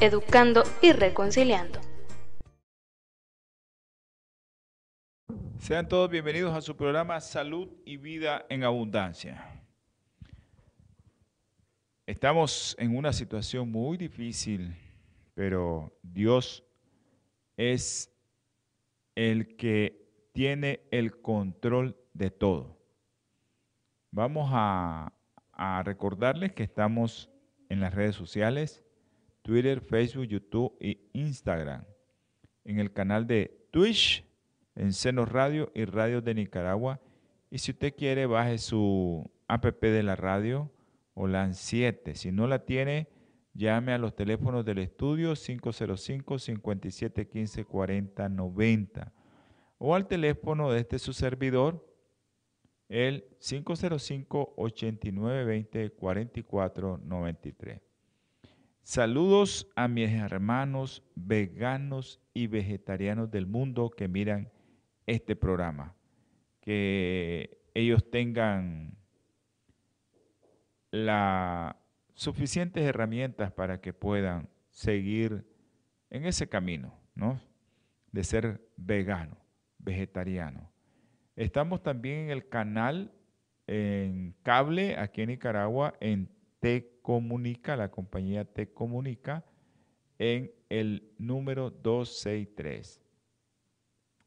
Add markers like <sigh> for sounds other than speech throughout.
educando y reconciliando. Sean todos bienvenidos a su programa Salud y Vida en Abundancia. Estamos en una situación muy difícil, pero Dios es el que tiene el control de todo. Vamos a, recordarles que estamos en las redes sociales, Twitter, Facebook, YouTube e Instagram. En el canal de Twitch, en Seno Radio y Radio de Nicaragua. Y si usted quiere, baje su app de la radio o la 7. Si no la tiene, llame a los teléfonos del estudio 505-5715-4090 o al teléfono de este su servidor el 505-8920-4493. Saludos a mis hermanos veganos y vegetarianos del mundo que miran este programa. Que ellos tengan las suficientes herramientas para que puedan seguir en ese camino, ¿no? De ser vegano, vegetariano. Estamos también en el canal en cable aquí en Nicaragua, en T Comunica, la compañía T Comunica, en el número 263.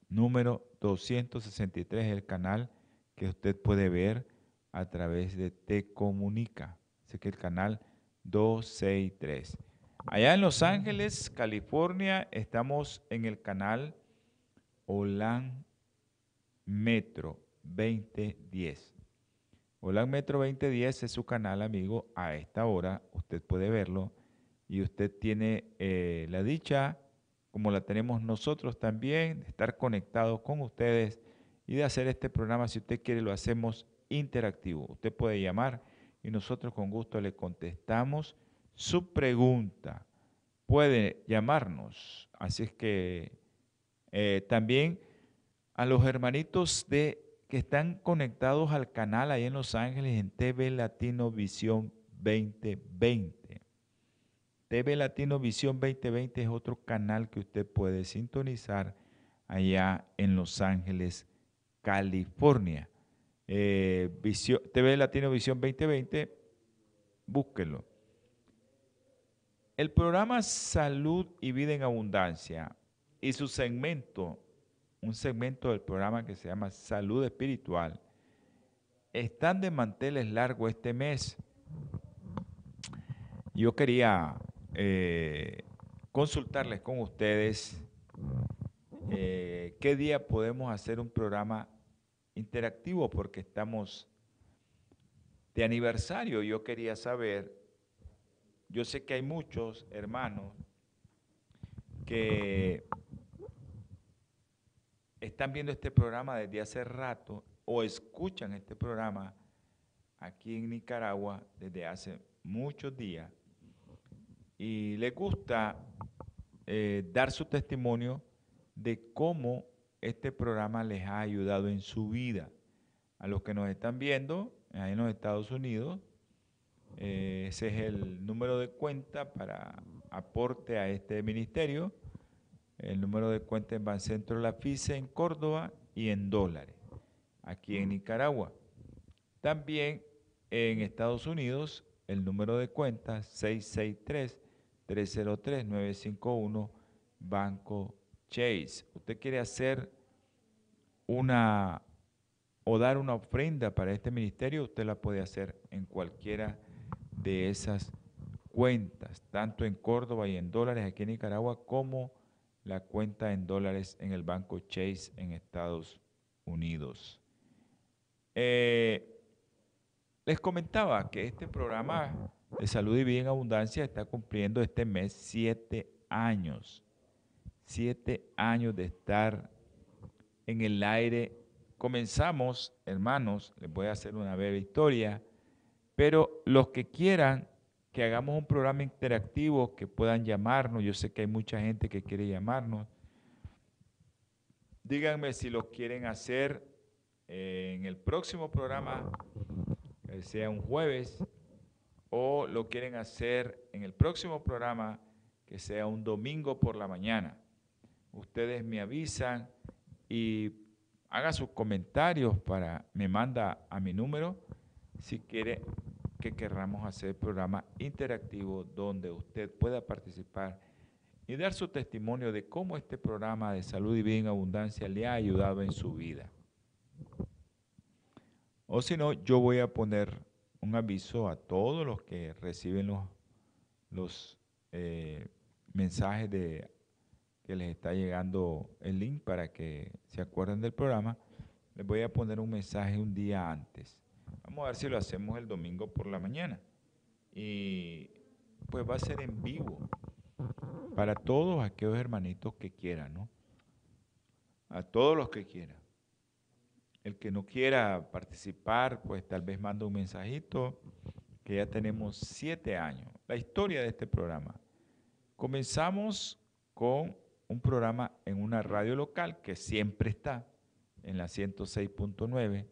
Número 263 es el canal que usted puede ver a través de T Comunica. Así que el canal 263. Allá en Los Ángeles, California, estamos en el canal OLAN Metro 2010. Hola Metro 2010 es su canal, amigo. A esta hora usted puede verlo y usted tiene eh, la dicha, como la tenemos nosotros también, de estar conectados con ustedes y de hacer este programa. Si usted quiere, lo hacemos interactivo. Usted puede llamar y nosotros con gusto le contestamos su pregunta. Puede llamarnos. Así es que eh, también a los hermanitos de que están conectados al canal ahí en Los Ángeles en TV Latino Visión 2020. TV Latino Visión 2020 es otro canal que usted puede sintonizar allá en Los Ángeles, California. Eh, TV Latino Visión 2020, búsquelo. El programa Salud y Vida en Abundancia y su segmento un segmento del programa que se llama Salud Espiritual, están de manteles largos este mes. Yo quería eh, consultarles con ustedes eh, qué día podemos hacer un programa interactivo porque estamos de aniversario. Yo quería saber, yo sé que hay muchos hermanos que están viendo este programa desde hace rato o escuchan este programa aquí en Nicaragua desde hace muchos días y les gusta eh, dar su testimonio de cómo este programa les ha ayudado en su vida. A los que nos están viendo ahí en los Estados Unidos, eh, ese es el número de cuenta para aporte a este ministerio el número de cuenta en Bancentro La FICE en Córdoba y en dólares, aquí en Nicaragua. También en Estados Unidos, el número de cuenta 663-303-951, Banco Chase. Usted quiere hacer una o dar una ofrenda para este ministerio, usted la puede hacer en cualquiera de esas cuentas, tanto en Córdoba y en dólares aquí en Nicaragua, como la cuenta en dólares en el banco Chase en Estados Unidos. Eh, les comentaba que este programa de salud y vida en abundancia está cumpliendo este mes siete años, siete años de estar en el aire. Comenzamos, hermanos, les voy a hacer una breve historia, pero los que quieran que hagamos un programa interactivo, que puedan llamarnos, yo sé que hay mucha gente que quiere llamarnos, díganme si lo quieren hacer en el próximo programa, que sea un jueves, o lo quieren hacer en el próximo programa, que sea un domingo por la mañana. Ustedes me avisan y haga sus comentarios para, me manda a mi número si quiere que querramos hacer programa interactivo donde usted pueda participar y dar su testimonio de cómo este programa de salud y vida en abundancia le ha ayudado en su vida. O si no, yo voy a poner un aviso a todos los que reciben los, los eh, mensajes de que les está llegando el link para que se acuerden del programa. Les voy a poner un mensaje un día antes. Vamos a ver si lo hacemos el domingo por la mañana. Y pues va a ser en vivo para todos aquellos hermanitos que quieran, ¿no? A todos los que quieran. El que no quiera participar, pues tal vez manda un mensajito, que ya tenemos siete años. La historia de este programa. Comenzamos con un programa en una radio local que siempre está en la 106.9,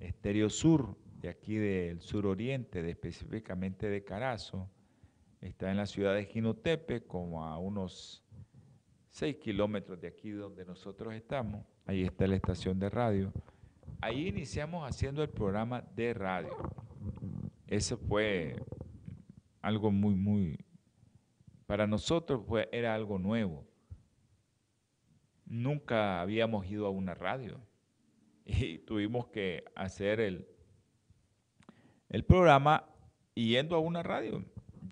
Estéreo Sur, de aquí del suroriente, de, específicamente de Carazo. Está en la ciudad de Ginotepe, como a unos 6 kilómetros de aquí donde nosotros estamos. Ahí está la estación de radio. Ahí iniciamos haciendo el programa de radio. Eso fue algo muy, muy, para nosotros fue, era algo nuevo. Nunca habíamos ido a una radio <laughs> y tuvimos que hacer el, el programa yendo a una radio.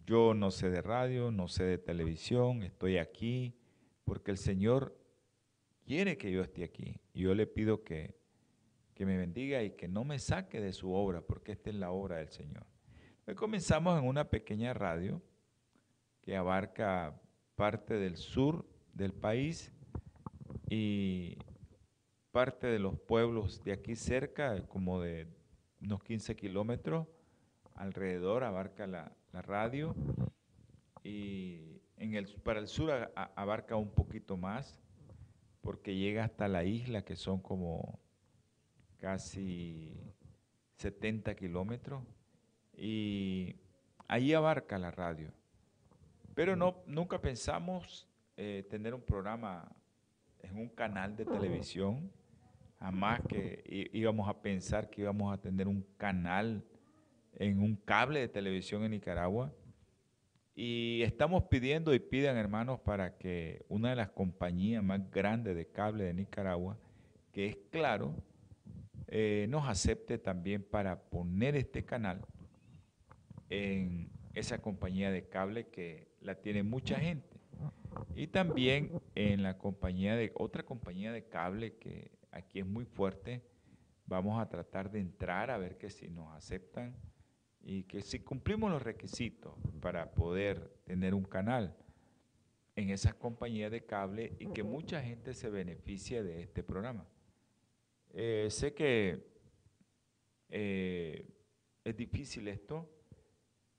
Yo no sé de radio, no sé de televisión, estoy aquí porque el Señor quiere que yo esté aquí. Y yo le pido que, que me bendiga y que no me saque de su obra, porque esta es la obra del Señor. Hoy comenzamos en una pequeña radio que abarca parte del sur del país y parte de los pueblos de aquí cerca, como de unos 15 kilómetros alrededor, abarca la, radio. Y en el, para el sur abarca un poquito más porque llega hasta la isla que son como casi 70 kilómetros. Y ahí abarca la radio. Pero no, nunca pensamos eh, tener un programa en un canal de televisión, jamás que íbamos a pensar que íbamos a tener un canal en un cable de televisión en Nicaragua. Y estamos pidiendo y pidan, hermanos, para que una de las compañías más grandes de cable de Nicaragua, que es Claro, eh, nos acepte también para poner este canal en esa compañía de cable que la tiene mucha gente. Y también en la compañía de, otra compañía de cable que aquí es muy fuerte, vamos a tratar de entrar a ver que si nos aceptan y que si cumplimos los requisitos para poder tener un canal en esas compañías de cable y que mucha gente se beneficie de este programa. Eh, sé que eh, es difícil esto,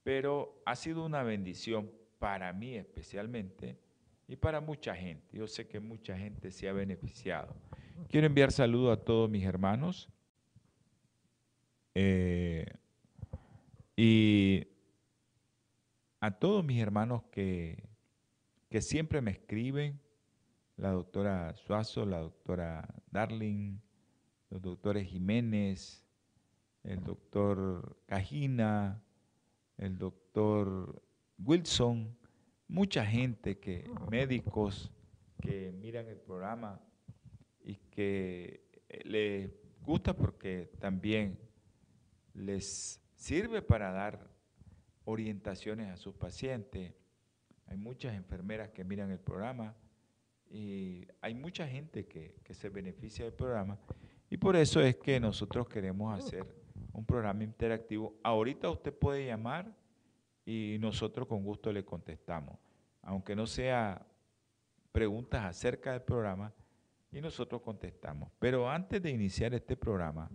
pero ha sido una bendición para mí especialmente y para mucha gente. Yo sé que mucha gente se ha beneficiado. Quiero enviar saludos a todos mis hermanos. Eh, y a todos mis hermanos que, que siempre me escriben, la doctora Suazo, la doctora Darling, los doctores Jiménez, el doctor Cajina, el doctor Wilson, mucha gente que, médicos que miran el programa y que les gusta porque también les sirve para dar orientaciones a sus pacientes. Hay muchas enfermeras que miran el programa y hay mucha gente que, que se beneficia del programa y por eso es que nosotros queremos hacer un programa interactivo. Ahorita usted puede llamar y nosotros con gusto le contestamos. aunque no sea preguntas acerca del programa, y nosotros contestamos. Pero antes de iniciar este programa,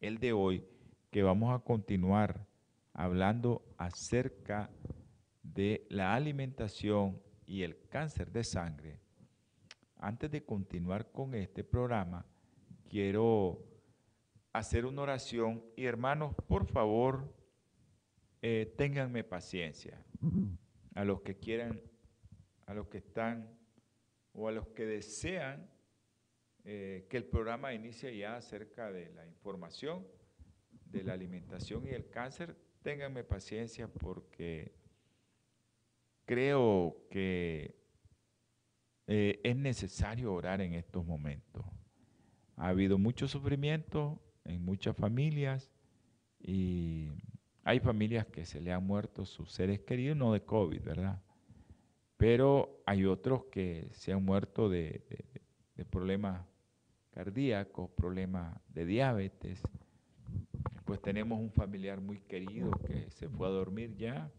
el de hoy, que vamos a continuar hablando acerca de la alimentación y el cáncer de sangre, antes de continuar con este programa, quiero hacer una oración y hermanos, por favor, eh, paciencia. A los que quieran, a los que están o a los que desean eh, que el programa inicie ya acerca de la información de la alimentación y el cáncer, ténganme paciencia porque creo que eh, es necesario orar en estos momentos. Ha habido mucho sufrimiento en muchas familias y hay familias que se le han muerto sus seres queridos, no de COVID, ¿verdad? Pero hay otros que se han muerto de, problemas cardíacos, problemas de diabetes. Pues tenemos un familiar muy querido que se fue a dormir ya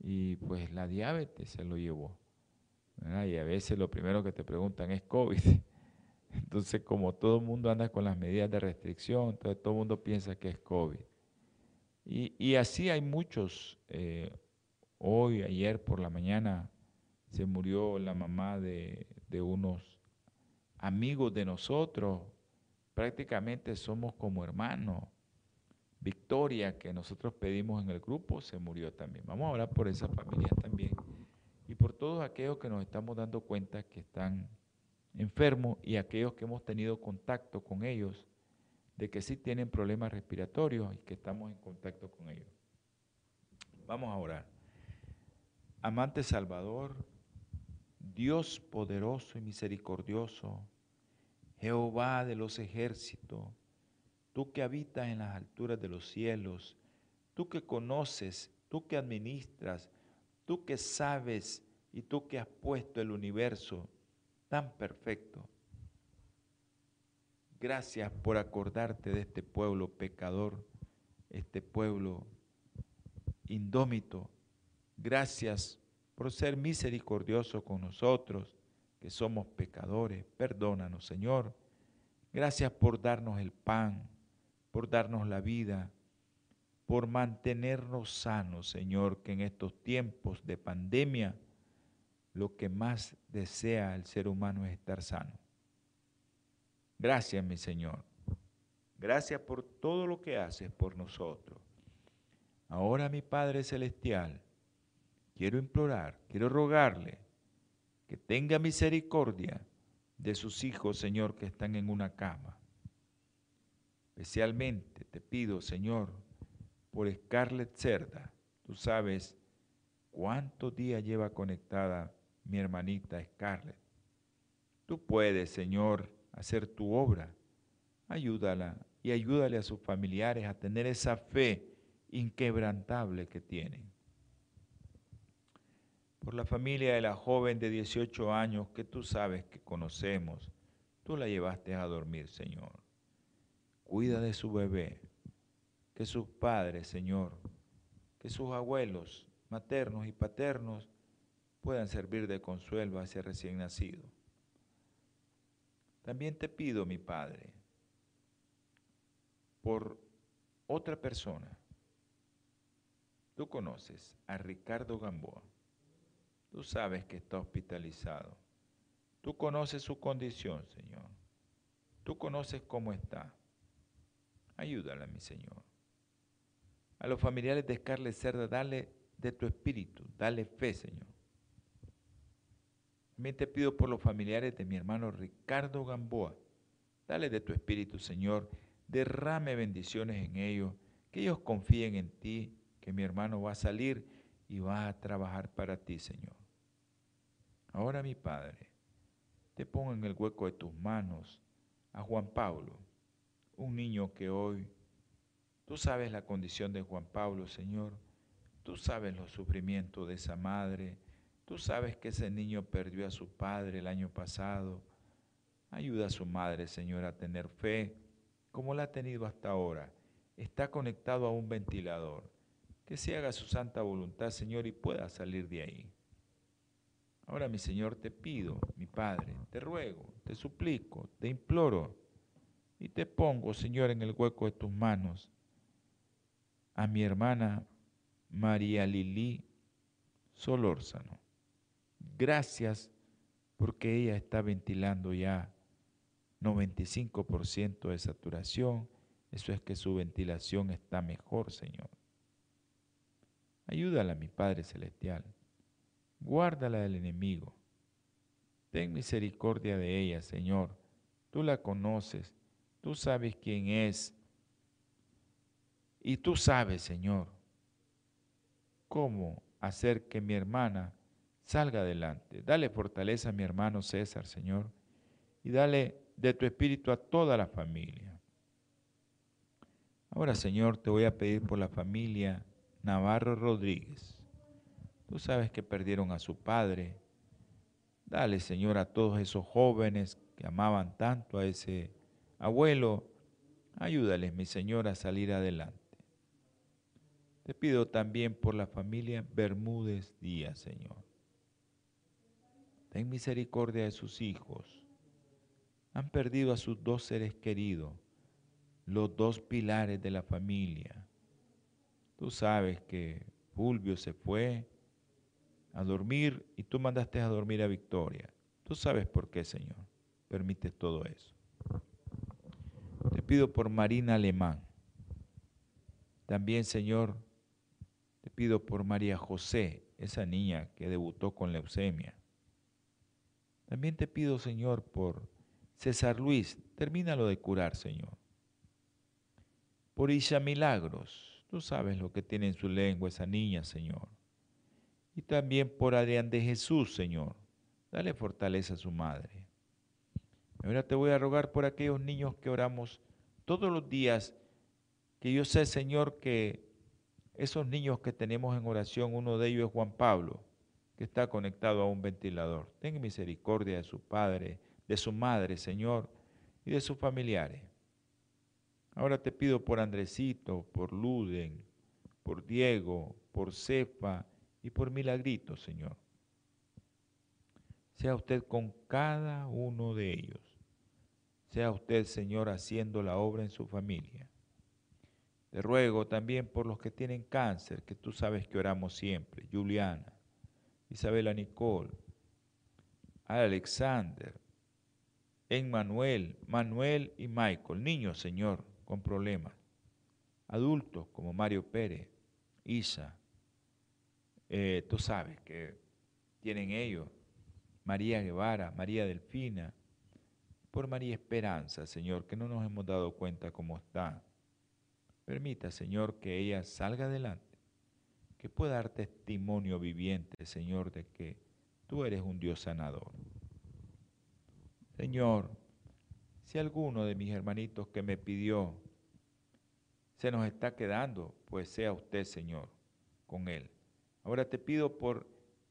y pues la diabetes se lo llevó. Y a veces lo primero que te preguntan es COVID. <laughs> Entonces, como todo el mundo anda con las medidas de restricción, entonces todo el mundo piensa que es COVID. Y, así hay muchos. Eh, hoy, ayer por la mañana, se murió la mamá de, de unos amigos de nosotros. Prácticamente somos como hermanos. Victoria, que nosotros pedimos en el grupo, se murió también. Vamos a orar por esa familia también y por todos aquellos que nos estamos dando cuenta que están enfermos y aquellos que hemos tenido contacto con ellos de que sí tienen problemas respiratorios y que estamos en contacto con ellos. Vamos a orar. Amante Salvador, Dios poderoso y misericordioso, Jehová de los ejércitos, tú que habitas en las alturas de los cielos, tú que conoces, tú que administras, tú que sabes y tú que has puesto el universo tan perfecto. Gracias por acordarte de este pueblo pecador, este pueblo indómito. Gracias por ser misericordioso con nosotros, que somos pecadores. Perdónanos, Señor. Gracias por darnos el pan, por darnos la vida, por mantenernos sanos, Señor, que en estos tiempos de pandemia lo que más desea el ser humano es estar sano. Gracias, mi Señor. Gracias por todo lo que haces por nosotros. Ahora, mi Padre Celestial, quiero implorar, quiero rogarle que tenga misericordia de sus hijos, Señor, que están en una cama. Especialmente te pido, Señor, por Scarlett Cerda. Tú sabes cuántos días lleva conectada mi hermanita Scarlett. Tú puedes, Señor, hacer tu obra. Ayúdala y ayúdale a sus familiares a tener esa fe inquebrantable que tienen. Por la familia de la joven de 18 años que tú sabes que conocemos, tú la llevaste a dormir, Señor. Cuida de su bebé que sus padres, Señor, que sus abuelos maternos y paternos puedan servir de consuelo a ese recién nacido. También te pido, mi Padre, por otra persona. Tú conoces a Ricardo Gamboa. Tú sabes que está hospitalizado. Tú conoces su condición, Señor. Tú conoces cómo está. Ayúdala, mi Señor a los familiares de Scarlett Cerda, dale de tu espíritu, dale fe, Señor. También te pido por los familiares de mi hermano Ricardo Gamboa, dale de tu espíritu, Señor, derrame bendiciones en ellos, que ellos confíen en ti, que mi hermano va a salir y va a trabajar para ti, Señor. Ahora, mi Padre, te pongo en el hueco de tus manos a Juan Pablo, un niño que hoy Tú sabes la condición de Juan Pablo, Señor. Tú sabes los sufrimientos de esa madre. Tú sabes que ese niño perdió a su padre el año pasado. Ayuda a su madre, Señor, a tener fe como la ha tenido hasta ahora. Está conectado a un ventilador. Que se haga su santa voluntad, Señor, y pueda salir de ahí. Ahora, mi Señor, te pido, mi Padre, te ruego, te suplico, te imploro y te pongo, Señor, en el hueco de tus manos a mi hermana María Lili Solórzano. Gracias porque ella está ventilando ya 95% de saturación. Eso es que su ventilación está mejor, Señor. Ayúdala, mi Padre Celestial. Guárdala del enemigo. Ten misericordia de ella, Señor. Tú la conoces. Tú sabes quién es. Y tú sabes, Señor, cómo hacer que mi hermana salga adelante. Dale fortaleza a mi hermano César, Señor, y dale de tu espíritu a toda la familia. Ahora, Señor, te voy a pedir por la familia Navarro Rodríguez. Tú sabes que perdieron a su padre. Dale, Señor, a todos esos jóvenes que amaban tanto a ese abuelo. Ayúdales, mi Señor, a salir adelante. Te pido también por la familia Bermúdez Díaz, Señor. Ten misericordia de sus hijos. Han perdido a sus dos seres queridos, los dos pilares de la familia. Tú sabes que Fulvio se fue a dormir y tú mandaste a dormir a Victoria. Tú sabes por qué, Señor. Permites todo eso. Te pido por Marina Alemán. También, Señor, te pido por María José, esa niña que debutó con leucemia. También te pido, Señor, por César Luis, termínalo de curar, Señor. Por Isha Milagros, tú sabes lo que tiene en su lengua esa niña, Señor. Y también por Adrián de Jesús, Señor. Dale fortaleza a su madre. Ahora te voy a rogar por aquellos niños que oramos todos los días, que yo sé, Señor, que esos niños que tenemos en oración, uno de ellos es Juan Pablo, que está conectado a un ventilador. Ten misericordia de su padre, de su madre, Señor, y de sus familiares. Ahora te pido por Andresito, por Luden, por Diego, por Cefa y por Milagrito, Señor. Sea usted con cada uno de ellos. Sea usted, Señor, haciendo la obra en su familia. Te ruego también por los que tienen cáncer, que tú sabes que oramos siempre. Juliana, Isabela Nicole, Alexander, Emmanuel, Manuel y Michael. Niños, Señor, con problemas. Adultos como Mario Pérez, Isa. Eh, tú sabes que tienen ellos. María Guevara, María Delfina. Por María Esperanza, Señor, que no nos hemos dado cuenta cómo está Permita, Señor, que ella salga adelante, que pueda dar testimonio viviente, Señor, de que tú eres un Dios sanador. Señor, si alguno de mis hermanitos que me pidió se nos está quedando, pues sea usted, Señor, con él. Ahora te pido por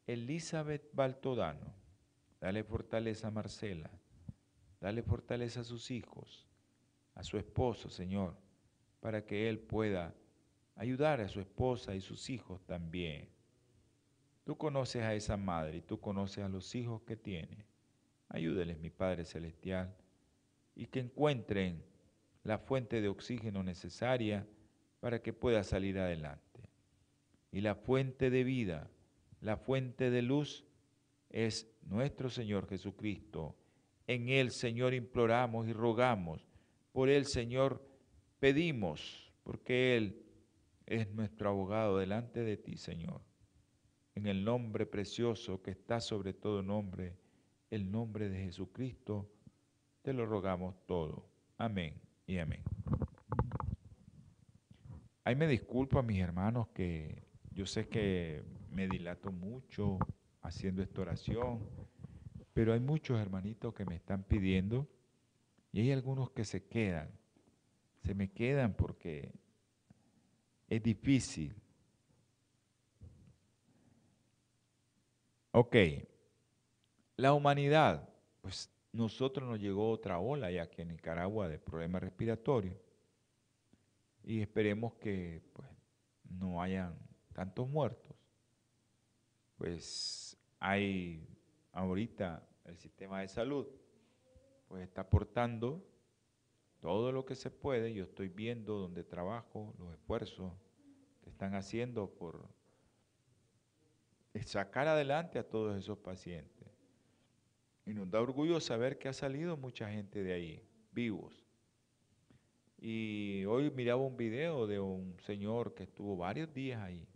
Elizabeth Baltodano, dale fortaleza a Marcela, dale fortaleza a sus hijos, a su esposo, Señor para que él pueda ayudar a su esposa y sus hijos también. Tú conoces a esa madre y tú conoces a los hijos que tiene. Ayúdeles, mi Padre Celestial, y que encuentren la fuente de oxígeno necesaria para que pueda salir adelante. Y la fuente de vida, la fuente de luz, es nuestro Señor Jesucristo. En Él, Señor, imploramos y rogamos. Por Él, Señor, pedimos, porque Él es nuestro abogado delante de ti, Señor. En el nombre precioso que está sobre todo nombre, el nombre de Jesucristo, te lo rogamos todo. Amén y amén. Ahí me disculpo a mis hermanos que yo sé que me dilato mucho haciendo esta oración, pero hay muchos hermanitos que me están pidiendo y hay algunos que se quedan se me quedan porque es difícil. Ok, la humanidad, pues nosotros nos llegó otra ola ya que en Nicaragua de problemas respiratorios y esperemos que pues, no hayan tantos muertos. Pues hay ahorita el sistema de salud pues está aportando todo lo que se puede. Yo estoy viendo donde trabajo, los esfuerzos que están haciendo por sacar adelante a todos esos pacientes. Y nos da orgullo saber que ha salido mucha gente de ahí, vivos. Y hoy miraba un video de un señor que estuvo varios días ahí,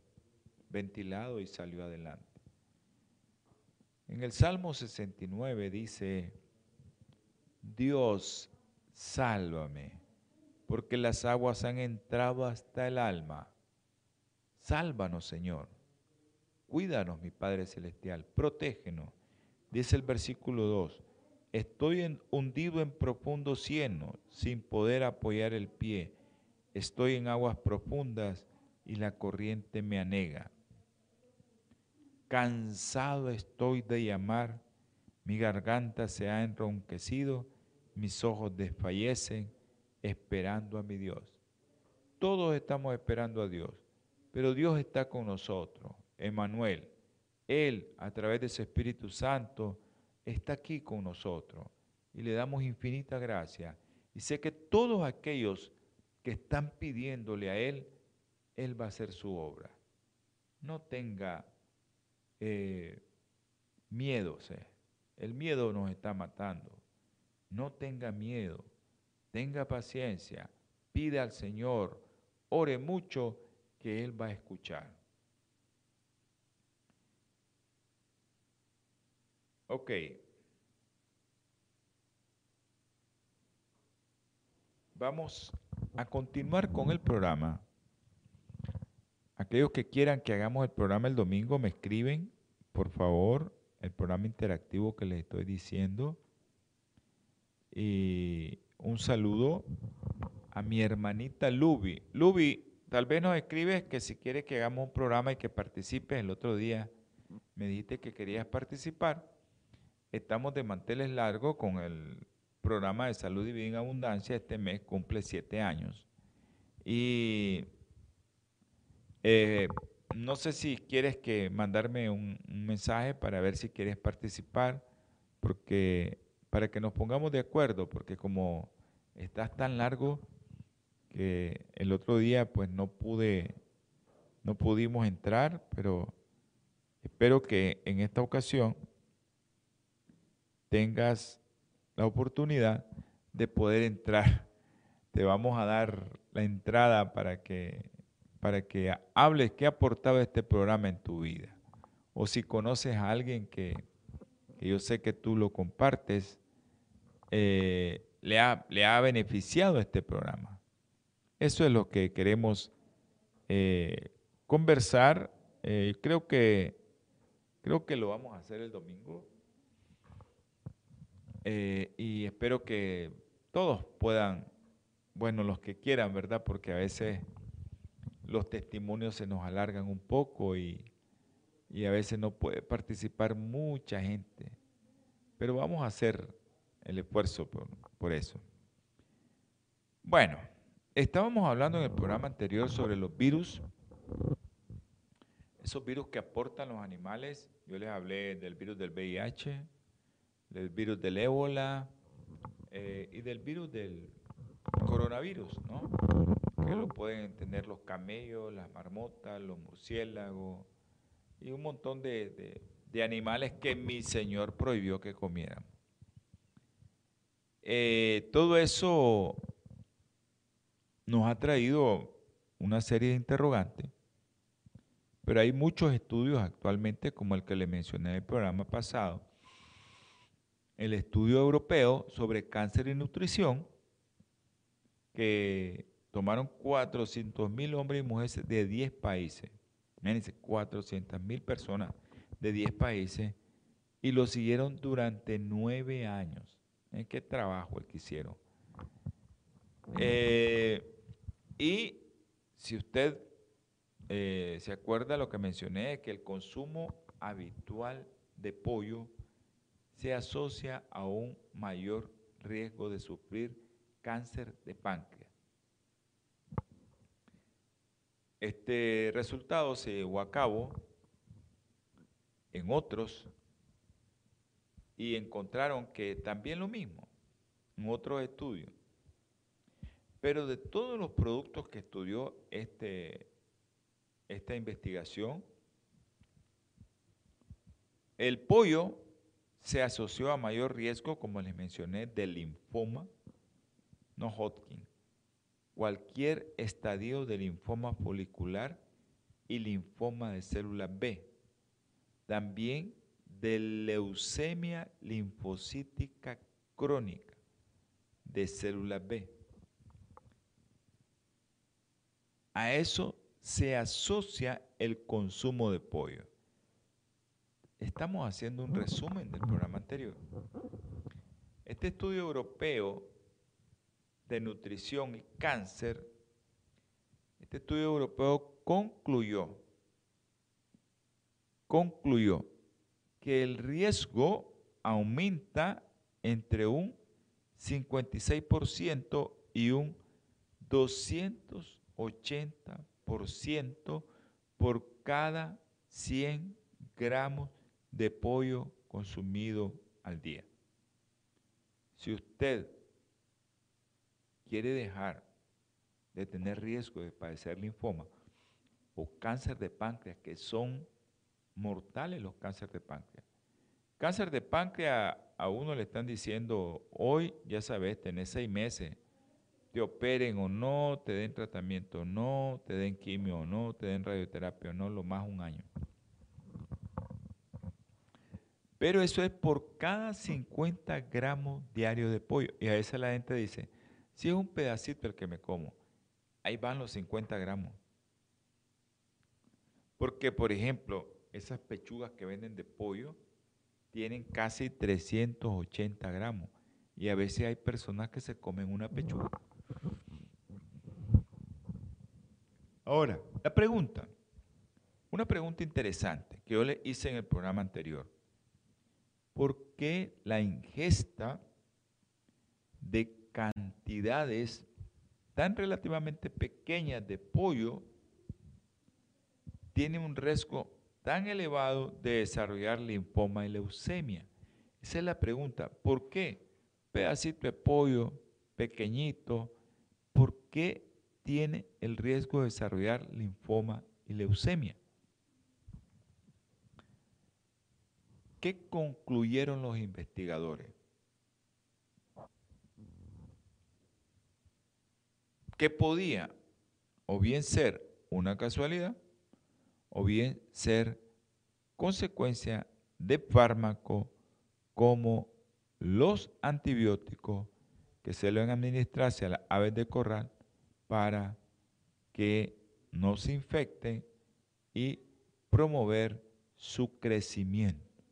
ventilado y salió adelante. En el Salmo 69 dice, Dios, sálvame, porque las aguas han entrado hasta el alma. Sálvanos, Señor. Cuídanos, mi Padre Celestial. Protégenos. Dice el versículo 2. Estoy hundido en profundo cieno, sin poder apoyar el pie. Estoy en aguas profundas y la corriente me anega. Cansado estoy de llamar, mi garganta se ha enronquecido, mis ojos desfallecen esperando a mi Dios. Todos estamos esperando a Dios, pero Dios está con nosotros, Emanuel. Él, a través de su Espíritu Santo, está aquí con nosotros y le damos infinita gracia. Y sé que todos aquellos que están pidiéndole a Él, Él va a hacer su obra. No tenga eh, miedo, el miedo nos está matando. No tenga miedo, tenga paciencia, pide al Señor, ore mucho, que Él va a escuchar. Ok. Vamos a continuar con el programa. Aquellos que quieran que hagamos el programa el domingo me escriben, por favor, el programa interactivo que les estoy diciendo. Y un saludo a mi hermanita Luby. Luby, tal vez nos escribes que si quieres que hagamos un programa y que participes el otro día, me dijiste que querías participar. Estamos de manteles largos con el programa de salud y vida en abundancia. Este mes cumple siete años. Y eh, no sé si quieres que mandarme un, mensaje para ver si quieres participar, porque para que nos pongamos de acuerdo, porque como estás tan largo que el otro día pues no pude, no pudimos entrar, pero espero que en esta ocasión tengas la oportunidad de poder entrar. Te vamos a dar la entrada para que para que hables qué ha aportado este programa en tu vida. O si conoces a alguien que, yo sé que tú lo compartes, eh, le, ha, le, ha, beneficiado este programa. Eso es lo que queremos eh, conversar. Eh, creo, que, creo que lo vamos a hacer el domingo. y espero que todos puedan, bueno, los que quieran, ¿verdad? Porque a veces los testimonios se nos alargan un poco y, a veces no puede participar mucha gente. Pero vamos a hacer el esfuerzo por, por eso. Bueno, estábamos hablando en el programa anterior sobre los virus, esos virus que aportan los animales. Yo les hablé del virus del VIH, del virus del ébola eh, y del virus del coronavirus, ¿no? Que lo pueden tener los camellos, las marmotas, los murciélagos y un montón de, animales que mi Señor prohibió que comieran. Eh, todo eso nos ha traído una serie de interrogantes, pero hay muchos estudios actualmente, como el que le mencioné en el programa pasado, el estudio europeo sobre cáncer y nutrición, que tomaron 400 mil hombres y mujeres de 10 países, imagínense, 400 mil personas de 10 países, y lo siguieron durante nueve años. ¿Qué trabajo el que hicieron? Eh, y si usted eh, se acuerda lo que mencioné, que el consumo habitual de pollo se asocia a un mayor riesgo de sufrir cáncer de páncreas. Este resultado se llevó a cabo en otros y encontraron que también lo mismo, en otros estudios. Pero de todos los productos que estudió este, esta investigación, el pollo se asoció a mayor riesgo, como les mencioné, de linfoma no Hodgkin, cualquier estadio de linfoma folicular y linfoma de célula B, también de leucemia linfocítica crónica de célula B. A eso se asocia el consumo de pollo. Estamos haciendo un resumen del programa anterior. Este estudio europeo de nutrición y cáncer, este estudio europeo concluyó, concluyó que el riesgo aumenta entre un 56% y un 280% por cada 100 gramos de pollo consumido al día. Si usted quiere dejar de tener riesgo de padecer linfoma o cáncer de páncreas, que son mortales los cánceres de páncreas. Cáncer de páncreas a uno le están diciendo, hoy ya sabes, tenés seis meses, te operen o no, te den tratamiento o no, te den quimio o no, te den radioterapia o no, lo más un año. Pero eso es por cada 50 gramos diarios de pollo. Y a veces la gente dice, si es un pedacito el que me como, ahí van los 50 gramos. Porque, por ejemplo, esas pechugas que venden de pollo tienen casi 380 gramos. Y a veces hay personas que se comen una pechuga. Ahora, la pregunta, una pregunta interesante que yo le hice en el programa anterior. ¿Por qué la ingesta de cantidades tan relativamente pequeñas de pollo tiene un riesgo tan elevado de desarrollar linfoma y leucemia? Esa es la pregunta. ¿Por qué? Pedacito de pollo pequeñito, ¿por qué tiene el riesgo de desarrollar linfoma y leucemia? ¿Qué concluyeron los investigadores? Que podía o bien ser una casualidad o bien ser consecuencia de fármaco como los antibióticos que se deben administrarse a las aves de corral para que no se infecten y promover su crecimiento.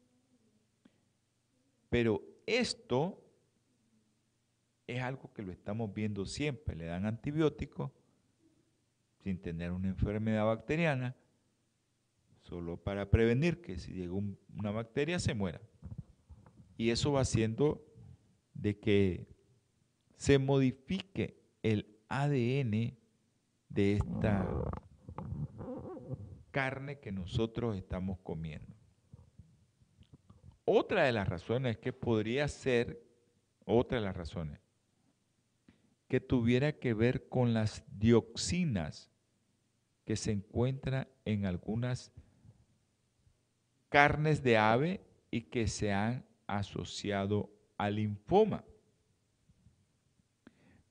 Pero esto es algo que lo estamos viendo siempre. Le dan antibióticos sin tener una enfermedad bacteriana, solo para prevenir que si llega una bacteria se muera. Y eso va haciendo de que se modifique el ADN de esta carne que nosotros estamos comiendo. Otra de las razones que podría ser, otra de las razones, que tuviera que ver con las dioxinas que se encuentran en algunas carnes de ave y que se han asociado al linfoma.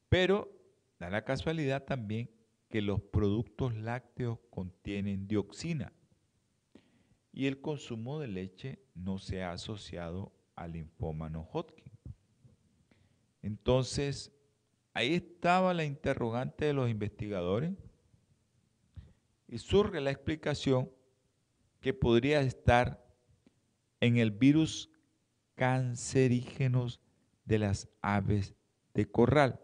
Pero da la casualidad también que los productos lácteos contienen dioxina y el consumo de leche no se ha asociado al linfoma no Hodgkin. Entonces, Ahí estaba la interrogante de los investigadores y surge la explicación que podría estar en el virus cancerígenos de las aves de corral,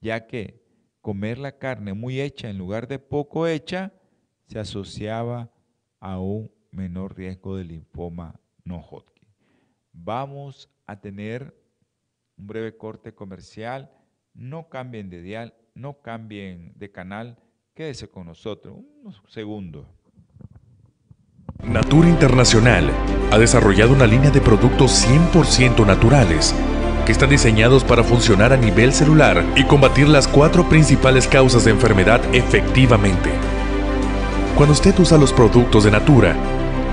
ya que comer la carne muy hecha en lugar de poco hecha se asociaba a un menor riesgo de linfoma no Hodgkin. Vamos a tener un breve corte comercial. No cambien de dial, no cambien de canal. Quédese con nosotros unos segundos. Natura Internacional ha desarrollado una línea de productos 100% naturales que están diseñados para funcionar a nivel celular y combatir las cuatro principales causas de enfermedad efectivamente. Cuando usted usa los productos de Natura,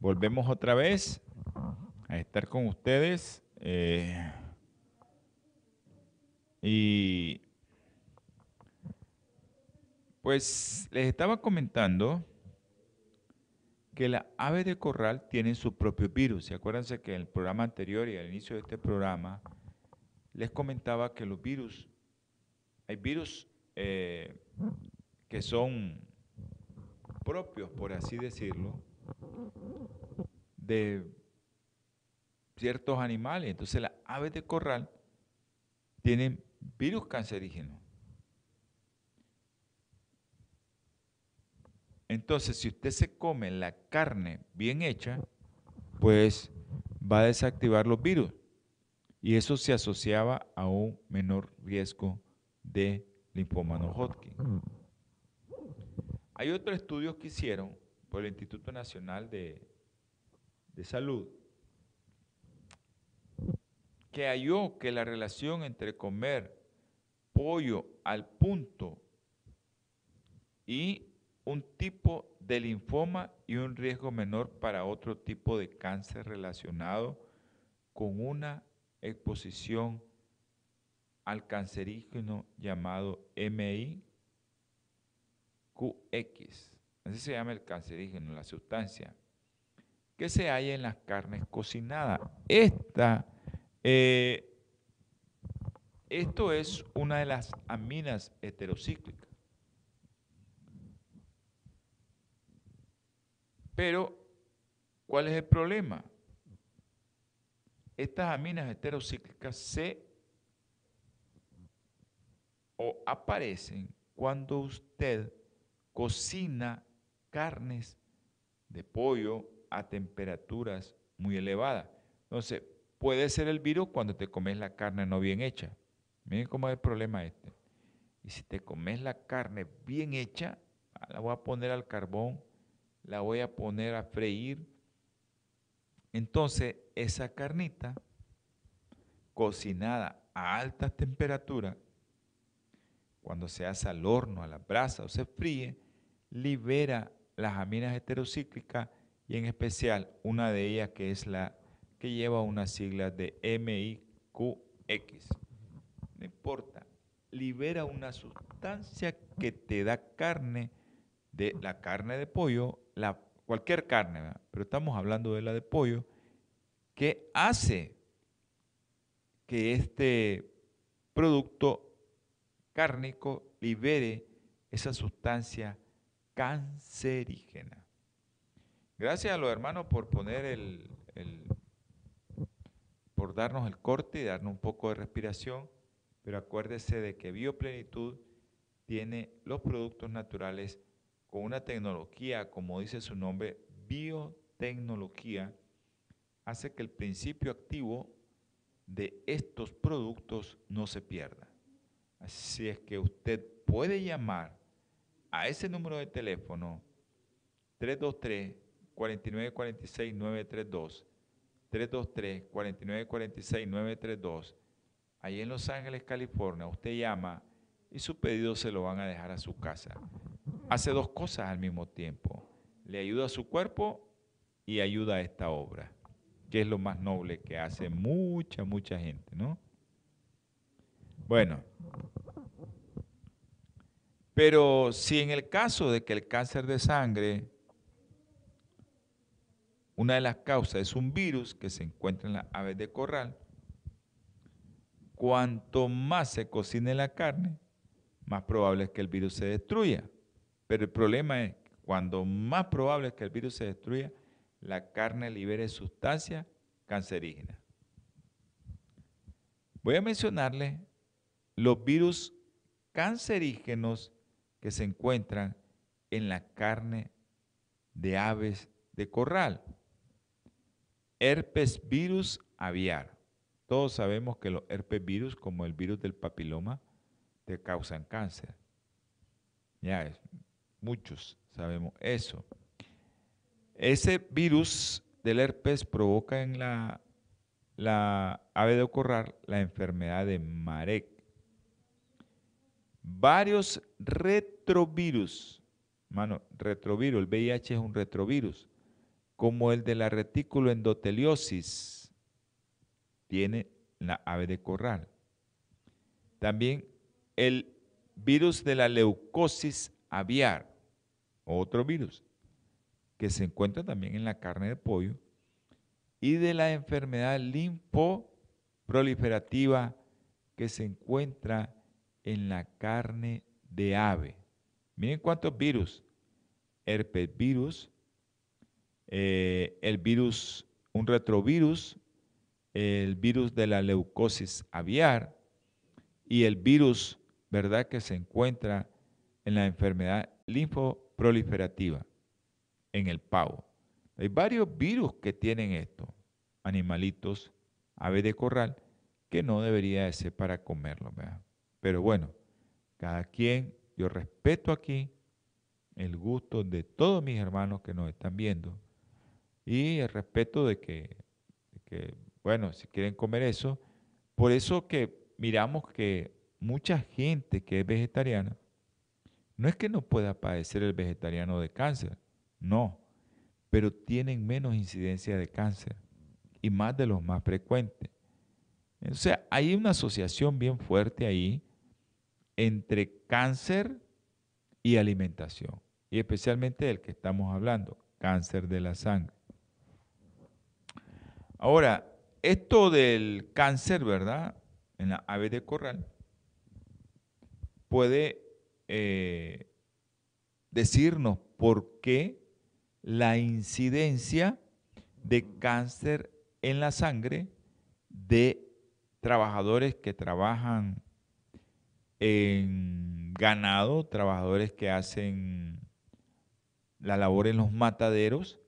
Volvemos otra vez a estar con ustedes. Eh, y pues les estaba comentando que las aves de corral tienen su propio virus. Y acuérdense que en el programa anterior y al inicio de este programa les comentaba que los virus, hay virus eh, que son propios, por así decirlo, de ciertos animales. Entonces las aves de corral tienen virus cancerígenos. Entonces, si usted se come la carne bien hecha, pues va a desactivar los virus. Y eso se asociaba a un menor riesgo de linfoma no Hodgkin. Hay otros estudios que hicieron por el Instituto Nacional de, de Salud que halló que la relación entre comer pollo al punto y un tipo de linfoma y un riesgo menor para otro tipo de cáncer relacionado con una exposición al cancerígeno llamado MIQX. Así se llama el cancerígeno, la sustancia que se halla en las carnes cocinadas. Esta, eh, esto es una de las aminas heterocíclicas. Pero, ¿cuál es el problema? Estas aminas heterocíclicas se o aparecen cuando usted cocina carnes de pollo a temperaturas muy elevadas. Entonces, puede ser el virus cuando te comes la carne no bien hecha. Miren cómo es el problema este. Y si te comes la carne bien hecha, la voy a poner al carbón la voy a poner a freír. Entonces, esa carnita cocinada a alta temperatura, cuando se hace al horno, a la brasa o se fríe, libera las aminas heterocíclicas y en especial una de ellas que es la que lleva una sigla de MIQX. No importa, libera una sustancia que te da carne, de la carne de pollo cualquier carne, pero estamos hablando de la de pollo, que hace que este producto cárnico libere esa sustancia cancerígena. Gracias a los hermanos por poner el, por darnos el corte y darnos un poco de respiración, pero acuérdese de que Bioplenitud tiene los productos naturales con una tecnología, como dice su nombre, biotecnología, hace que el principio activo de estos productos no se pierda. Así es que usted puede llamar a ese número de teléfono 323 4946 932 323 4946 932 ahí en Los Ángeles, California, usted llama y su pedido se lo van a dejar a su casa hace dos cosas al mismo tiempo. Le ayuda a su cuerpo y ayuda a esta obra, que es lo más noble que hace mucha, mucha gente, ¿no? Bueno, pero si en el caso de que el cáncer de sangre, una de las causas es un virus que se encuentra en las aves de corral, cuanto más se cocine la carne, más probable es que el virus se destruya. Pero el problema es, cuando más probable es que el virus se destruya, la carne libere sustancias cancerígenas. Voy a mencionarle los virus cancerígenos que se encuentran en la carne de aves de corral. Herpes virus aviar. Todos sabemos que los herpes virus, como el virus del papiloma, te causan cáncer. Ya, muchos sabemos eso. Ese virus del herpes provoca en la, la ave de corral la enfermedad de Marek. Varios retrovirus, mano, retrovirus, el VIH es un retrovirus, como el de la retículo endoteliosis, tiene la ave de corral. También el virus de la leucosis aviar, otro virus que se encuentra también en la carne de pollo, y de la enfermedad linfoproliferativa que se encuentra en la carne de ave. Miren cuántos virus. Herpes virus, eh, el virus, un retrovirus, el virus de la leucosis aviar y el virus, ¿verdad?, que se encuentra en la enfermedad linfoproliferativa en el pavo. Hay varios virus que tienen esto, animalitos, aves de corral, que no debería de ser para comerlo. Pero bueno, cada quien, yo respeto aquí el gusto de todos mis hermanos que nos están viendo y el respeto de que, bueno, si quieren comer eso, por eso que miramos que mucha gente que es vegetariana, no es que no pueda padecer el vegetariano de cáncer, no, pero tienen menos incidencia de cáncer y más de los más frecuentes. O sea, hay una asociación bien fuerte ahí entre cáncer y alimentación, y especialmente el que estamos hablando, cáncer de la sangre. Ahora, esto del cáncer, ¿verdad? En la ave de corral, puede eh, decirnos por qué la incidencia de cáncer en la sangre de trabajadores que trabajan en ganado, trabajadores que hacen la labor en los mataderos,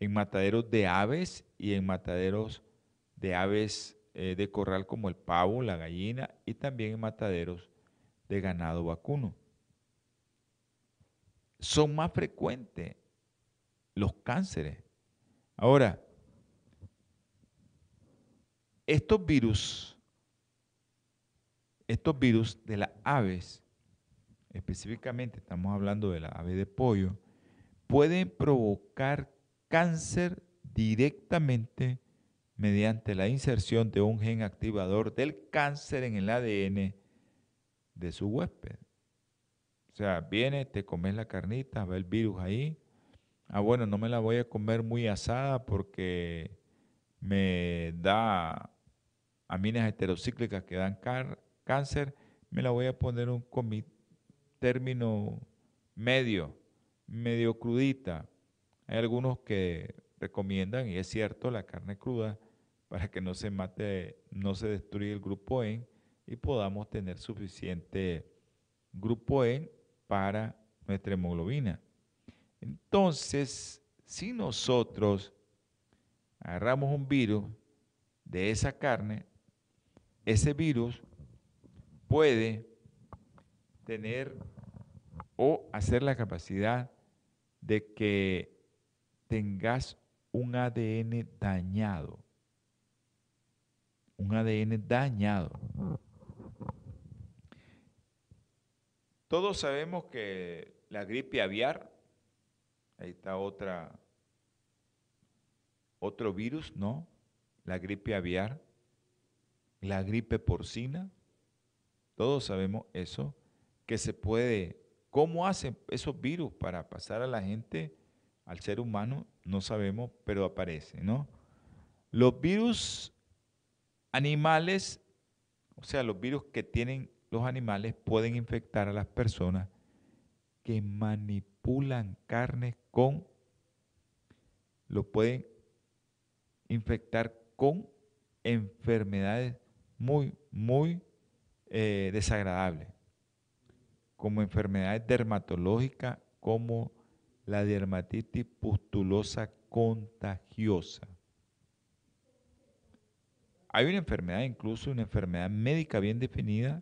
en mataderos de aves y en mataderos de aves eh, de corral como el pavo, la gallina y también en mataderos de ganado vacuno. Son más frecuentes los cánceres. Ahora, estos virus, estos virus de las aves, específicamente estamos hablando de la ave de pollo, pueden provocar cáncer directamente mediante la inserción de un gen activador del cáncer en el ADN de su huésped. O sea, viene, te comes la carnita, va el virus ahí, ah, bueno, no me la voy a comer muy asada porque me da aminas heterocíclicas que dan cáncer, me la voy a poner un término medio, medio crudita. Hay algunos que recomiendan, y es cierto, la carne cruda para que no se mate, no se destruya el grupo E y podamos tener suficiente grupo E para nuestra hemoglobina. Entonces, si nosotros agarramos un virus de esa carne, ese virus puede tener o hacer la capacidad de que tengas un ADN dañado. Un ADN dañado. Todos sabemos que la gripe aviar Ahí está otra, otro virus, ¿no? La gripe aviar, la gripe porcina. Todos sabemos eso, que se puede, ¿cómo hacen esos virus para pasar a la gente, al ser humano? No sabemos, pero aparece, ¿no? Los virus animales, o sea, los virus que tienen los animales pueden infectar a las personas que manipulan manipulan carne con, lo pueden infectar con enfermedades muy, muy eh, desagradables, como enfermedades dermatológicas, como la dermatitis pustulosa contagiosa. Hay una enfermedad, incluso una enfermedad médica bien definida,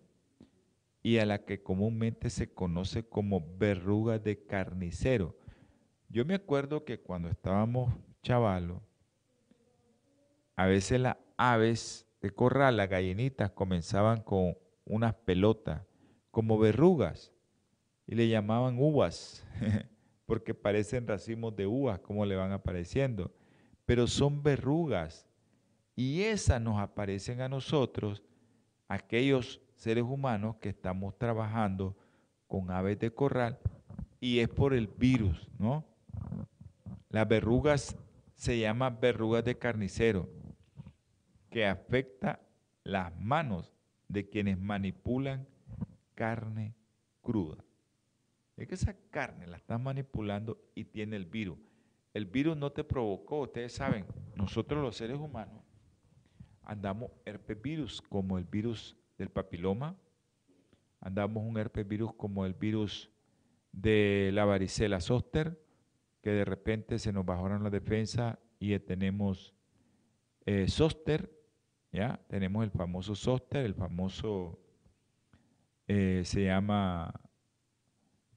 y a la que comúnmente se conoce como verruga de carnicero. Yo me acuerdo que cuando estábamos chavalos, a veces las aves de corral, las gallinitas, comenzaban con unas pelotas, como verrugas, y le llamaban uvas, <laughs> porque parecen racimos de uvas, como le van apareciendo, pero son verrugas, y esas nos aparecen a nosotros, aquellos seres humanos que estamos trabajando con aves de corral y es por el virus, ¿no? Las verrugas se llaman verrugas de carnicero, que afecta las manos de quienes manipulan carne cruda. Es que esa carne la están manipulando y tiene el virus. El virus no te provocó, ustedes saben, nosotros los seres humanos andamos herpes virus como el virus del papiloma, andamos un herpes virus como el virus de la varicela zoster, que de repente se nos bajaron la defensa y tenemos eh, ¿ya? Tenemos el famoso zoster, el famoso, eh, se llama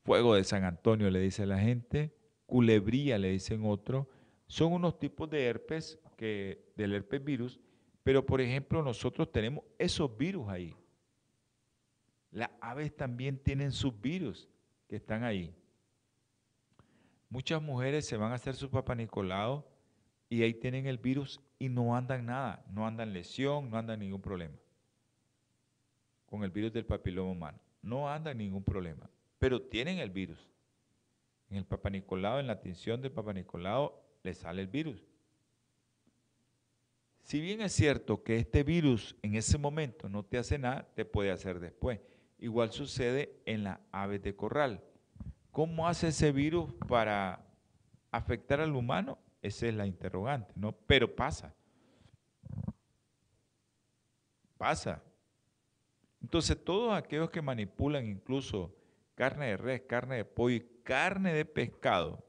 fuego de San Antonio, le dice la gente, culebría le dicen otro, son unos tipos de herpes que, del herpes virus pero, por ejemplo, nosotros tenemos esos virus ahí. Las aves también tienen sus virus que están ahí. Muchas mujeres se van a hacer su papá Nicolau y ahí tienen el virus y no andan nada, no andan lesión, no andan ningún problema. Con el virus del papiloma humano. No andan ningún problema, pero tienen el virus. En el papá Nicolau, en la atención del papá Nicolau, le sale el virus. Si bien es cierto que este virus en ese momento no te hace nada, te puede hacer después. Igual sucede en las aves de corral. ¿Cómo hace ese virus para afectar al humano? Esa es la interrogante, ¿no? Pero pasa. Pasa. Entonces, todos aquellos que manipulan incluso carne de res, carne de pollo y carne de pescado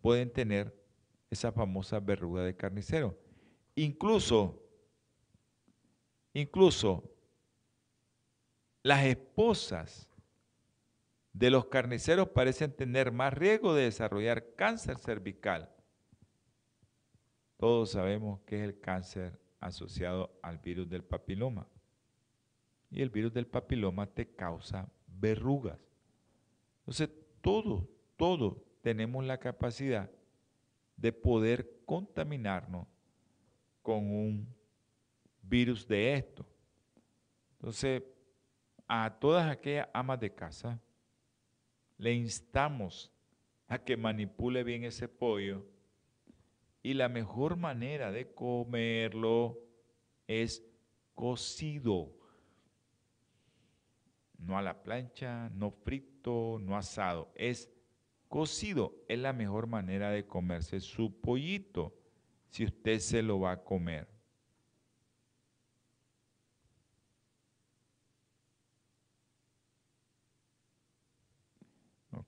pueden tener esa famosa verruga de carnicero. Incluso, incluso las esposas de los carniceros parecen tener más riesgo de desarrollar cáncer cervical. Todos sabemos que es el cáncer asociado al virus del papiloma. Y el virus del papiloma te causa verrugas. Entonces, todos, todos tenemos la capacidad de poder contaminarnos con un virus de esto. Entonces, a todas aquellas amas de casa, le instamos a que manipule bien ese pollo y la mejor manera de comerlo es cocido. No a la plancha, no frito, no asado, es Cocido es la mejor manera de comerse su pollito si usted se lo va a comer.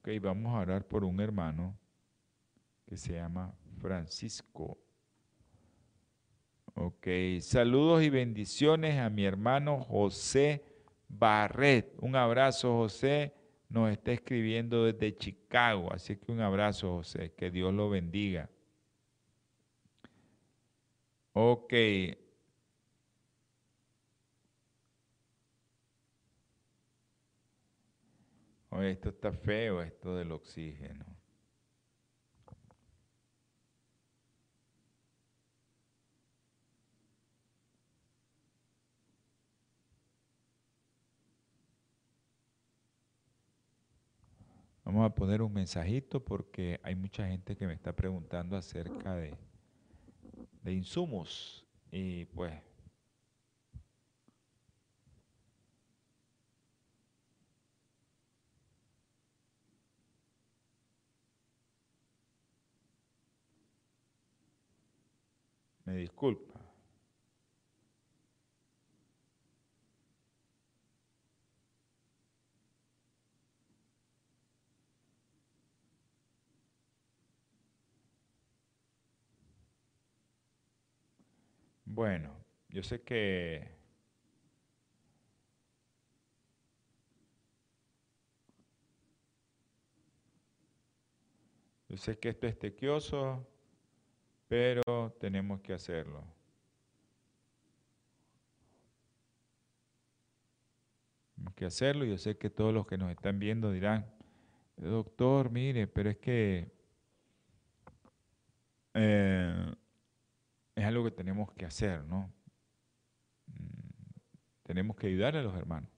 Ok, vamos a orar por un hermano que se llama Francisco. Ok, saludos y bendiciones a mi hermano José Barret. Un abrazo, José nos está escribiendo desde Chicago. Así que un abrazo, José. Que Dios lo bendiga. Ok. Oye, esto está feo, esto del oxígeno. Vamos a poner un mensajito porque hay mucha gente que me está preguntando acerca de, de insumos y pues Me disculpa. Bueno, yo sé que yo sé que esto es tequioso, pero tenemos que hacerlo. Tenemos que hacerlo. Yo sé que todos los que nos están viendo dirán, doctor, mire, pero es que eh, es algo que tenemos que hacer, ¿no? Mm, tenemos que ayudar a los hermanos.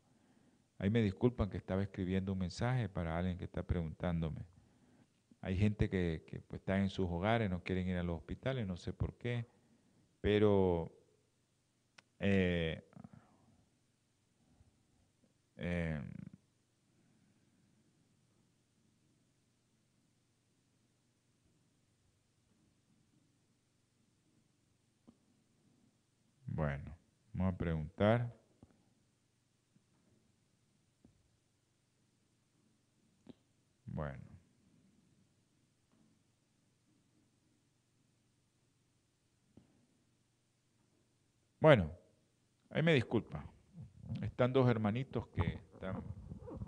Ahí me disculpan que estaba escribiendo un mensaje para alguien que está preguntándome. Hay gente que, pues, está en sus hogares, no quieren ir a los hospitales, no sé por qué, pero eh, eh, Bueno, vamos a preguntar. Bueno. Bueno, ahí me disculpa. Están dos hermanitos que están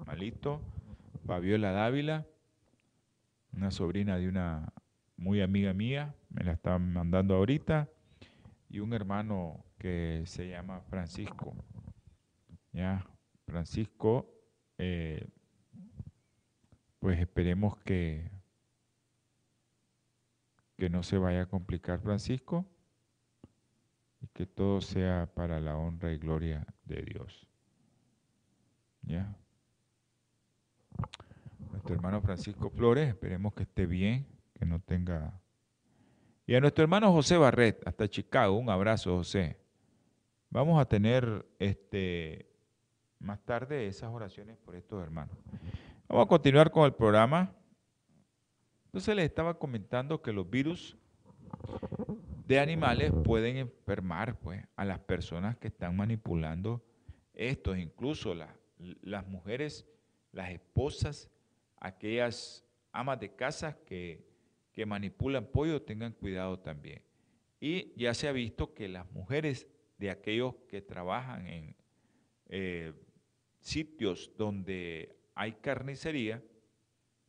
malitos. Fabiola Dávila, una sobrina de una muy amiga mía, me la están mandando ahorita, y un hermano que se llama Francisco. ¿Ya? Francisco, eh, pues esperemos que, que no se vaya a complicar Francisco que todo sea para la honra y gloria de Dios. ¿Ya? Nuestro hermano Francisco Flores, esperemos que esté bien, que no tenga... Y a nuestro hermano José Barret, hasta Chicago, un abrazo José. Vamos a tener este, más tarde esas oraciones por estos hermanos. Vamos a continuar con el programa. Entonces les estaba comentando que los virus de animales pueden enfermar pues, a las personas que están manipulando estos, incluso las mujeres, las esposas, aquellas amas de casa que, que manipulan pollo, tengan cuidado también. Y ya se ha visto que las mujeres de aquellos que trabajan en eh, sitios donde hay carnicería,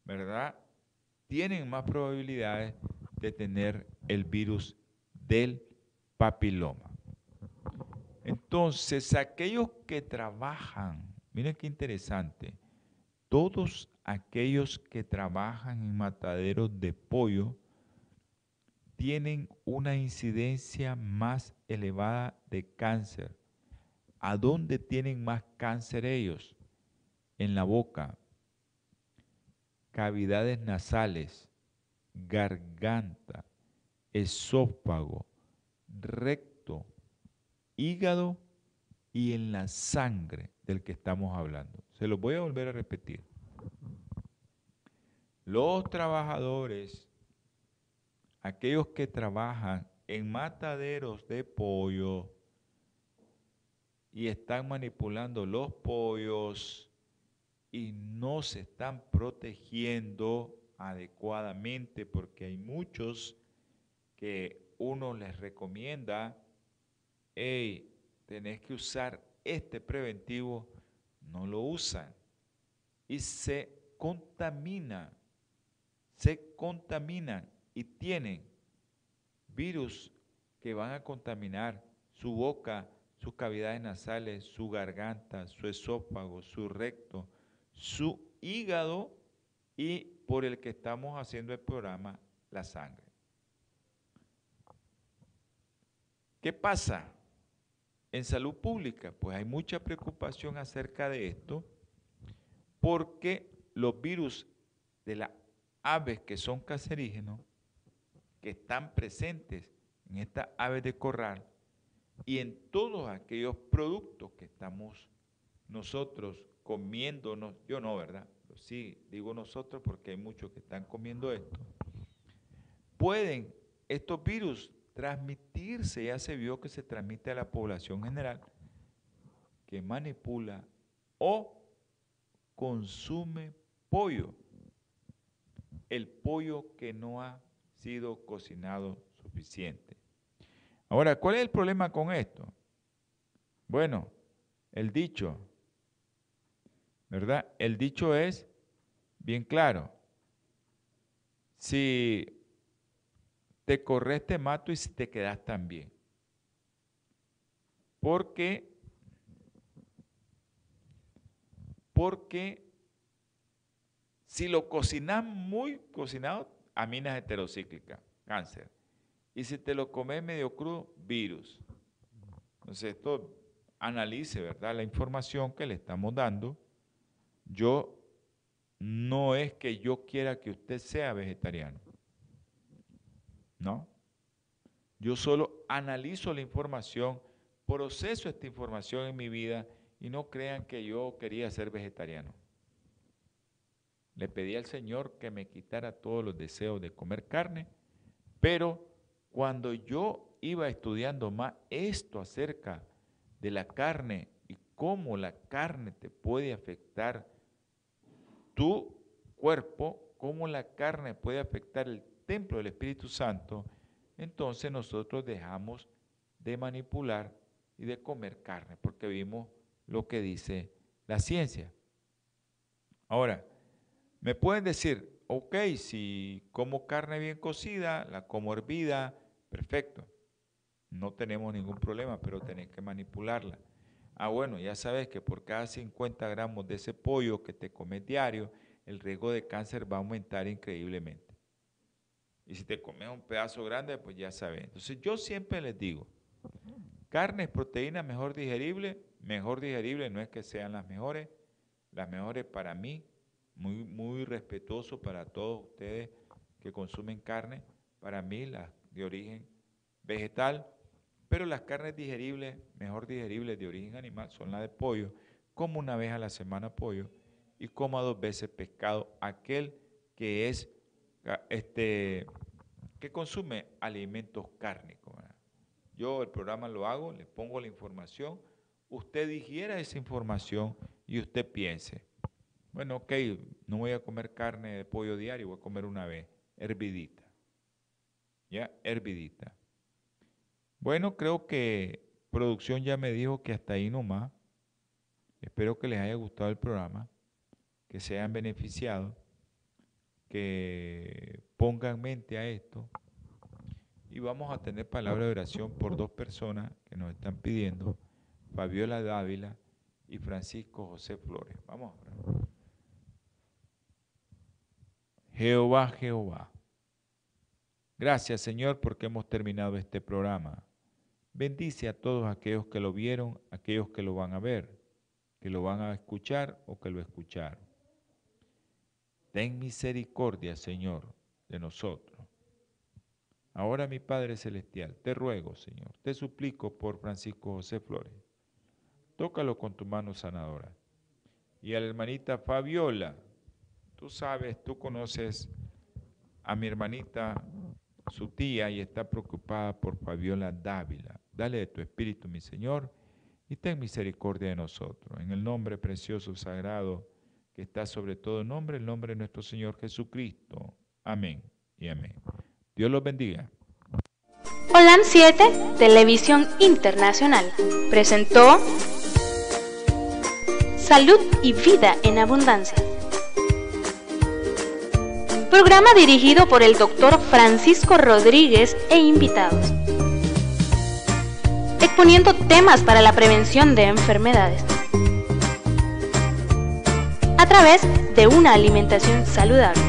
¿verdad? Tienen más probabilidades de tener el virus del papiloma. Entonces, aquellos que trabajan, miren qué interesante, todos aquellos que trabajan en mataderos de pollo, tienen una incidencia más elevada de cáncer. ¿A dónde tienen más cáncer ellos? En la boca, cavidades nasales, garganta, esófago, recto, hígado y en la sangre del que estamos hablando. Se lo voy a volver a repetir. Los trabajadores aquellos que trabajan en mataderos de pollo y están manipulando los pollos y no se están protegiendo adecuadamente porque hay muchos que uno les recomienda, hey, tenés que usar este preventivo, no lo usan y se contamina, se contaminan y tienen virus que van a contaminar su boca, sus cavidades nasales, su garganta, su esófago, su recto, su hígado y por el que estamos haciendo el programa, la sangre. ¿Qué pasa? En salud pública, pues hay mucha preocupación acerca de esto, porque los virus de las aves que son cancerígenos que están presentes en estas aves de corral y en todos aquellos productos que estamos nosotros comiéndonos, yo no, ¿verdad? sí, digo nosotros porque hay muchos que están comiendo esto, pueden estos virus transmitirse, ya se vio que se transmite a la población general que manipula o consume pollo. El pollo que no ha sido cocinado suficiente. Ahora, ¿cuál es el problema con esto? Bueno, el dicho, ¿verdad? El dicho es bien claro. Si te corres, te mato y si te quedas también. Porque, porque si lo cocinas muy cocinado, aminas heterocíclica, cáncer. Y si te lo comes medio crudo, virus. Entonces, esto analice, ¿verdad? La información que le estamos dando. Yo no es que yo quiera que usted sea vegetariano. No. Yo solo analizo la información, proceso esta información en mi vida y no crean que yo quería ser vegetariano. Le pedí al Señor que me quitara todos los deseos de comer carne, pero cuando yo iba estudiando más esto acerca de la carne y cómo la carne te puede afectar tu cuerpo, cómo la carne puede afectar el templo del Espíritu Santo, entonces nosotros dejamos de manipular y de comer carne, porque vimos lo que dice la ciencia. Ahora, me pueden decir, ok, si como carne bien cocida, la como hervida, perfecto. No tenemos ningún problema, pero tenés que manipularla. Ah, bueno, ya sabes que por cada 50 gramos de ese pollo que te comes diario, el riesgo de cáncer va a aumentar increíblemente. Y si te comes un pedazo grande, pues ya sabes. Entonces yo siempre les digo, carnes, proteínas mejor digerible, mejor digerible no es que sean las mejores, las mejores para mí, muy, muy respetuoso para todos ustedes que consumen carne, para mí las de origen vegetal, pero las carnes digeribles, mejor digeribles de origen animal, son las de pollo, como una vez a la semana pollo y como dos veces pescado, aquel que es este que consume alimentos cárnicos. Yo el programa lo hago, le pongo la información, usted digiera esa información y usted piense, bueno, ok, no voy a comer carne de pollo diario, voy a comer una vez, hervidita. ¿Ya? Hervidita. Bueno, creo que producción ya me dijo que hasta ahí nomás. Espero que les haya gustado el programa, que se hayan beneficiado, que pongan mente a esto. Y vamos a tener palabra de oración por dos personas que nos están pidiendo, Fabiola Dávila y Francisco José Flores. Vamos a. Jehová, Jehová. Gracias Señor porque hemos terminado este programa. Bendice a todos aquellos que lo vieron, aquellos que lo van a ver, que lo van a escuchar o que lo escucharon. Ten misericordia, Señor, de nosotros. Ahora, mi Padre Celestial, te ruego, Señor, te suplico por Francisco José Flores. Tócalo con tu mano sanadora. Y a la hermanita Fabiola, tú sabes, tú conoces a mi hermanita, su tía, y está preocupada por Fabiola Dávila. Dale de tu espíritu, mi Señor, y ten misericordia de nosotros. En el nombre precioso, sagrado, que está sobre todo nombre, el nombre de nuestro Señor Jesucristo. Amén y amén. Dios los bendiga. Holan 7, Televisión Internacional, presentó Salud y Vida en Abundancia. Programa dirigido por el doctor Francisco Rodríguez e invitados exponiendo temas para la prevención de enfermedades a través de una alimentación saludable.